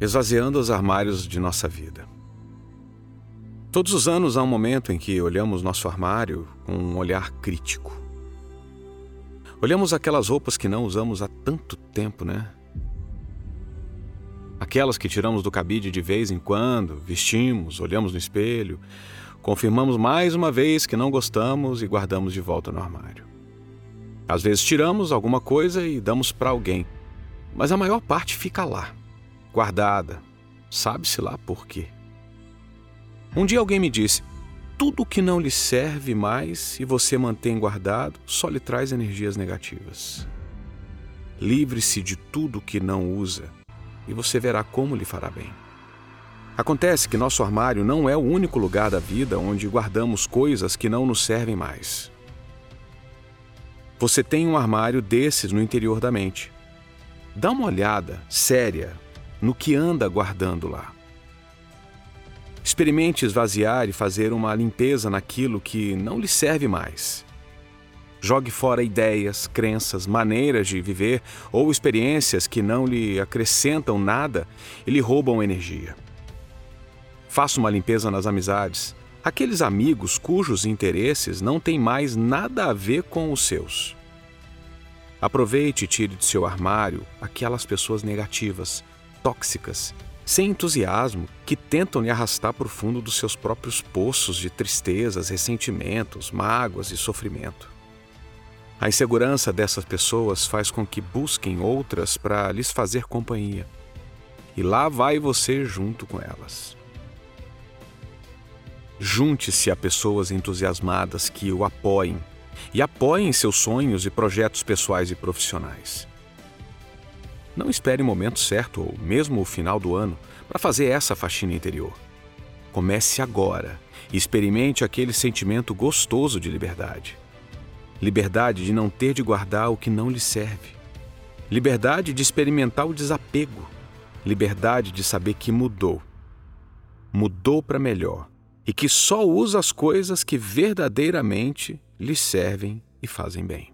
esvaziando os armários de nossa vida. Todos os anos há um momento em que olhamos nosso armário com um olhar crítico. Olhamos aquelas roupas que não usamos há tanto tempo, né? Aquelas que tiramos do cabide de vez em quando, vestimos, olhamos no espelho, confirmamos mais uma vez que não gostamos e guardamos de volta no armário. Às vezes tiramos alguma coisa e damos para alguém, mas a maior parte fica lá, guardada, sabe-se lá por quê. Um dia alguém me disse: tudo que não lhe serve mais e você mantém guardado só lhe traz energias negativas. Livre-se de tudo que não usa e você verá como lhe fará bem. Acontece que nosso armário não é o único lugar da vida onde guardamos coisas que não nos servem mais. Você tem um armário desses no interior da mente. Dá uma olhada séria no que anda guardando lá. Experimente esvaziar e fazer uma limpeza naquilo que não lhe serve mais. Jogue fora ideias, crenças, maneiras de viver ou experiências que não lhe acrescentam nada e lhe roubam energia. Faça uma limpeza nas amizades, aqueles amigos cujos interesses não têm mais nada a ver com os seus. Aproveite e tire de seu armário aquelas pessoas negativas, tóxicas sem entusiasmo, que tentam lhe arrastar para o fundo dos seus próprios poços de tristezas, ressentimentos, mágoas e sofrimento. A insegurança dessas pessoas faz com que busquem outras para lhes fazer companhia. E lá vai você junto com elas. Junte-se a pessoas entusiasmadas que o apoiem e apoiem seus sonhos e projetos pessoais e profissionais. Não espere o momento certo ou mesmo o final do ano para fazer essa faxina interior. Comece agora e experimente aquele sentimento gostoso de liberdade. Liberdade de não ter de guardar o que não lhe serve. Liberdade de experimentar o desapego. Liberdade de saber que mudou. Mudou para melhor e que só usa as coisas que verdadeiramente lhe servem e fazem bem.